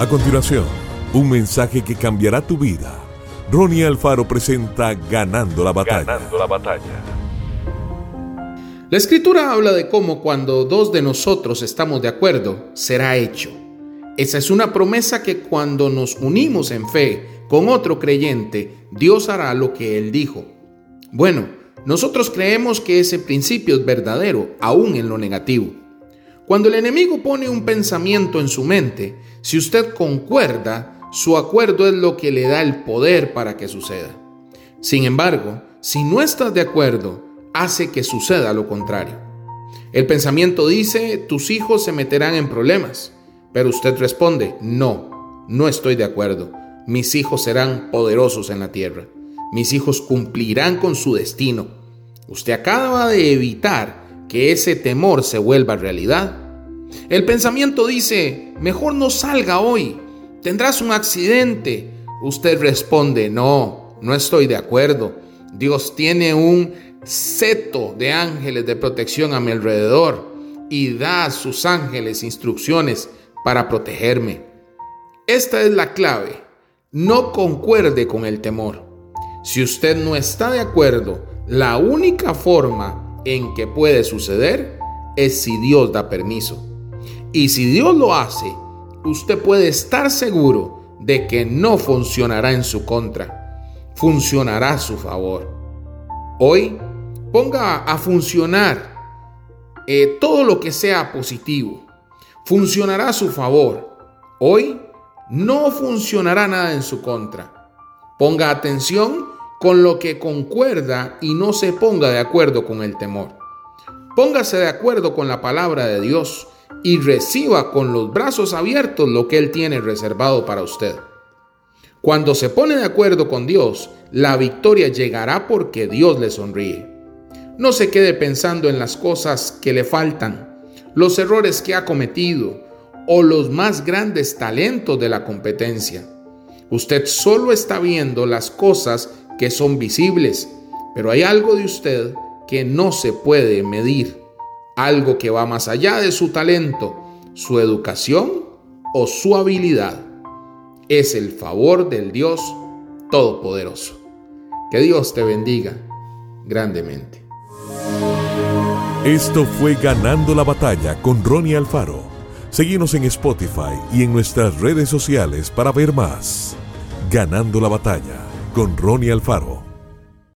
A continuación, un mensaje que cambiará tu vida. Ronnie Alfaro presenta Ganando la batalla. Ganando la batalla. La escritura habla de cómo cuando dos de nosotros estamos de acuerdo, será hecho. Esa es una promesa que cuando nos unimos en fe con otro creyente, Dios hará lo que Él dijo. Bueno, nosotros creemos que ese principio es verdadero, aún en lo negativo. Cuando el enemigo pone un pensamiento en su mente, si usted concuerda, su acuerdo es lo que le da el poder para que suceda. Sin embargo, si no estás de acuerdo, hace que suceda lo contrario. El pensamiento dice, tus hijos se meterán en problemas, pero usted responde, no, no estoy de acuerdo. Mis hijos serán poderosos en la tierra. Mis hijos cumplirán con su destino. Usted acaba de evitar que ese temor se vuelva realidad. El pensamiento dice, mejor no salga hoy, tendrás un accidente. Usted responde, no, no estoy de acuerdo. Dios tiene un seto de ángeles de protección a mi alrededor y da a sus ángeles instrucciones para protegerme. Esta es la clave. No concuerde con el temor. Si usted no está de acuerdo, la única forma en que puede suceder es si Dios da permiso. Y si Dios lo hace, usted puede estar seguro de que no funcionará en su contra, funcionará a su favor. Hoy ponga a funcionar eh, todo lo que sea positivo, funcionará a su favor. Hoy no funcionará nada en su contra. Ponga atención con lo que concuerda y no se ponga de acuerdo con el temor. Póngase de acuerdo con la palabra de Dios y reciba con los brazos abiertos lo que Él tiene reservado para usted. Cuando se pone de acuerdo con Dios, la victoria llegará porque Dios le sonríe. No se quede pensando en las cosas que le faltan, los errores que ha cometido o los más grandes talentos de la competencia. Usted solo está viendo las cosas que son visibles, pero hay algo de usted que no se puede medir, algo que va más allá de su talento, su educación o su habilidad. Es el favor del Dios Todopoderoso. Que Dios te bendiga grandemente. Esto fue Ganando la Batalla con Ronnie Alfaro. Seguimos en Spotify y en nuestras redes sociales para ver más. Ganando la Batalla con Ronnie Alfaro.